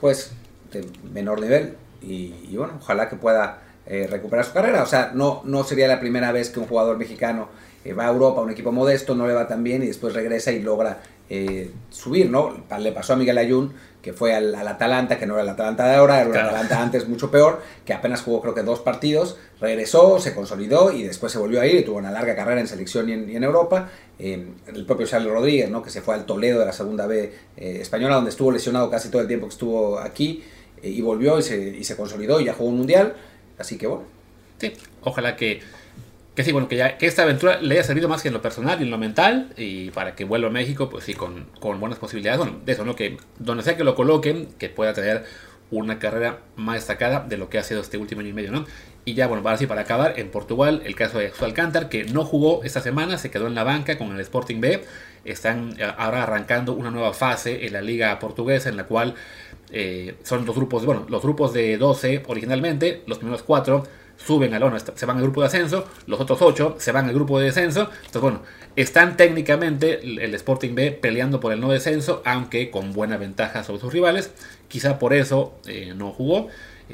pues, de menor nivel y, bueno, ojalá que pueda eh, recuperar su carrera. O sea, no, no sería la primera vez que un jugador mexicano eh, va a Europa, a un equipo modesto, no le va tan bien y después regresa y logra eh, subir, ¿no? Le pasó a Miguel Ayun, que fue al, Atalanta, que no era el Atalanta de ahora, era el Atalanta antes mucho peor, que apenas jugó creo que dos partidos, regresó, se consolidó y después se volvió a ir y tuvo una larga carrera en selección y en, Europa. el propio Charles Rodríguez, ¿no? Que se fue al Toledo de la segunda B española, donde estuvo lesionado casi todo el tiempo que estuvo aquí. Y volvió y se, y se consolidó y ya jugó un mundial. Así que bueno. Sí, ojalá que, que sí, bueno, que, ya, que esta aventura le haya servido más que en lo personal y en lo mental y para que vuelva a México, pues sí, con, con buenas posibilidades. Bueno, de eso, ¿no? Que donde sea que lo coloquen, que pueda tener una carrera más destacada de lo que ha sido este último año y medio, ¿no? Y ya, bueno, para así para acabar, en Portugal, el caso de Alcántar, que no jugó esta semana, se quedó en la banca con el Sporting B. Están eh, ahora arrancando una nueva fase en la liga portuguesa en la cual eh, son dos grupos, bueno, los grupos de 12 originalmente, los primeros 4 suben al 1, se van al grupo de ascenso, los otros 8 se van al grupo de descenso. Entonces, bueno, están técnicamente el Sporting B peleando por el no descenso, aunque con buena ventaja sobre sus rivales. Quizá por eso eh, no jugó,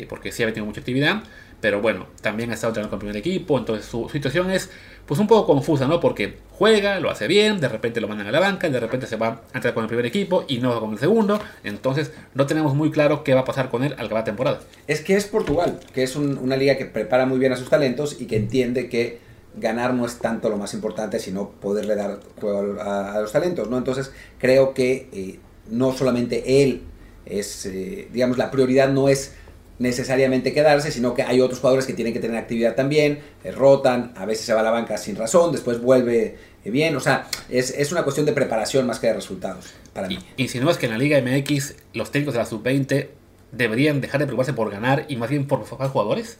porque sí había tenido mucha actividad. Pero bueno, también ha estado entrenando con el primer equipo, entonces su situación es pues un poco confusa, ¿no? Porque juega, lo hace bien, de repente lo mandan a la banca, de repente se va a entrar con el primer equipo y no con el segundo. Entonces no tenemos muy claro qué va a pasar con él al acabar la temporada. Es que es Portugal, que es una liga que prepara muy bien a sus talentos y que entiende que ganar no es tanto lo más importante, sino poderle dar juego a, los talentos, ¿no? Entonces creo que eh, no solamente él es, eh, digamos, la prioridad no es necesariamente quedarse, sino que hay otros jugadores que tienen que tener actividad también, eh, rotan, a veces se va a la banca sin razón, después vuelve eh, bien, o sea, es, una cuestión de preparación más que de resultados para mí. ¿Insinúas que en la Liga MX los técnicos de la sub-20 deberían dejar de preocuparse por ganar y más bien por formar jugadores?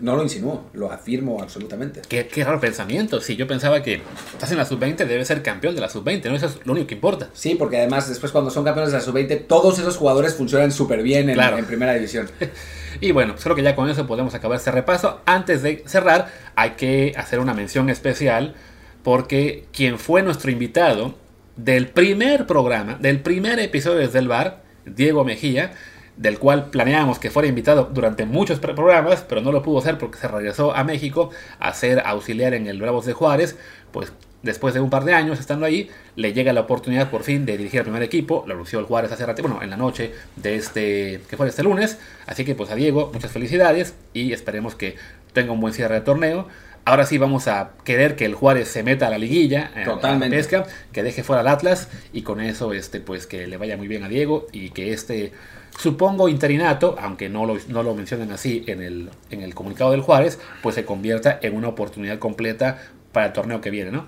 No lo insinúo, lo afirmo absolutamente. Qué, raro pensamiento. Si yo pensaba que estás en la sub-20, debe ser campeón de la sub-20, ¿no? Eso es lo único que importa. Sí, porque además después cuando son campeones de la sub-20, todos esos jugadores funcionan súper bien en, en, primera división. [LAUGHS] y bueno, solo que ya con eso podemos acabar este repaso. Antes de cerrar, hay que hacer una mención especial porque quien fue nuestro invitado del primer programa, del primer episodio desde el bar, Diego Mejía, del cual planeábamos que fuera invitado durante muchos programas, pero no lo pudo hacer porque se regresó a México a ser auxiliar en el Bravos de Juárez, pues después de un par de años estando ahí, le llega la oportunidad por fin de dirigir al primer equipo. Lo anunció el Juárez hace rato, bueno, en la noche de este, que fue este lunes. Así que pues a Diego, muchas felicidades y esperemos que tenga un buen cierre de torneo. Ahora sí vamos a querer que el Juárez se meta a la liguilla, Totalmente. a la pesca, que deje fuera al Atlas y con eso este pues que le vaya muy bien a Diego y que este supongo interinato, aunque no lo, no lo mencionen así en el, en el comunicado del Juárez, pues se convierta en una oportunidad completa para el torneo que viene, ¿no?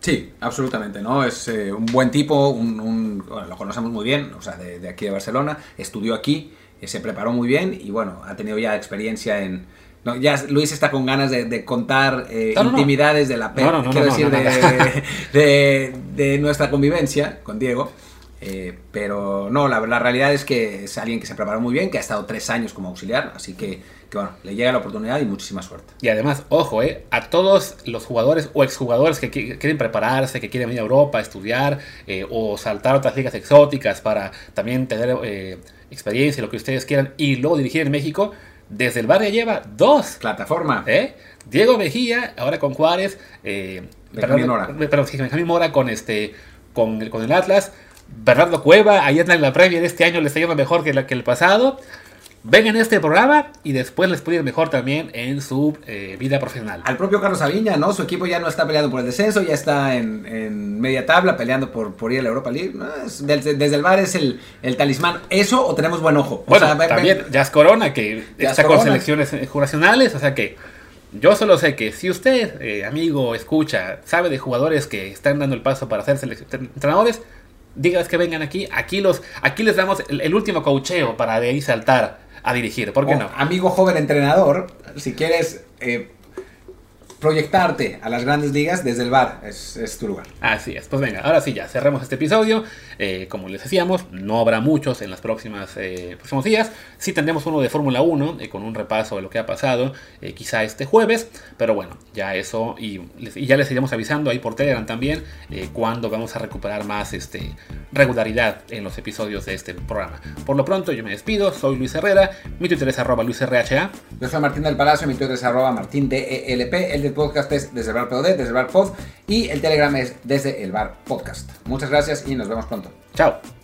Sí, absolutamente, ¿no? Es eh, un buen tipo, un, un- bueno, lo conocemos muy bien, o sea, de, de aquí de Barcelona, estudió aquí, eh, se preparó muy bien y bueno, ha tenido ya experiencia en... No, ya Luis está con ganas de, de contar eh, No, no, no. intimidades de la quiero decir, [LAUGHS] de- de nuestra convivencia con Diego. Eh, pero no, la, la realidad es que es alguien que se preparó muy bien, que ha estado tres años como auxiliar, así que, que bueno, le llega la oportunidad y muchísima suerte. Y además, ojo, eh, a todos los jugadores o exjugadores que qui- quieren prepararse, que quieren venir a Europa a estudiar eh, o saltar otras ligas exóticas para también tener eh, experiencia, lo que ustedes quieran, y luego dirigir en México, desde el barrio lleva dos. Plataforma. ¿eh? Diego Mejía, ahora con Juárez, eh, Benjamín Mora. eh, perdón, Benjamín Mora con, este, con, con el Atlas, Bernardo Cueva, ahí anda en la Premier este año, le está yendo mejor que, la, que el pasado. Vengan a este programa y después les puede ir mejor también en su eh, vida profesional. Al propio Carlos Aviña, ¿no? Su equipo ya no está peleando por el descenso, ya está en, en media tabla peleando por, por ir a la Europa League. ¿no? Es- desde, desde el bar es el, el talismán. ¿Eso o tenemos buen ojo? O Bueno, sea, también Jazz Corona, que Jazz está Corona. con selecciones eh, nacionales, o sea que yo solo sé que si usted, eh, amigo, escucha, sabe de jugadores que están dando el paso para ser entrenadores, dígales que vengan aquí, aquí los, aquí les damos el, el último cocheo para de ahí saltar a dirigir, ¿por qué o no? Amigo joven entrenador, si quieres eh, proyectarte a las grandes ligas, desde el bar es, es tu lugar. Así es, pues venga, ahora sí ya cerremos este episodio. Eh, como les decíamos, no habrá muchos en los próximas, eh, próximos días. Sí tendremos uno de Fórmula 1 eh, con un repaso de lo que ha pasado, quizá este jueves. Pero bueno, ya eso, y, ya les iremos avisando ahí por Telegram también cuando vamos a recuperar más este, regularidad en los episodios de este programa. Por lo pronto, yo me despido, soy Luis Herrera, mi Twitter es arroba luisrha. Yo soy Martín del Palacio, mi Twitter es arroba martín DELP, el del podcast es desde el bar POD, desde el bar pod y el Telegram es desde el bar podcast. Muchas gracias y nos vemos pronto. Chao.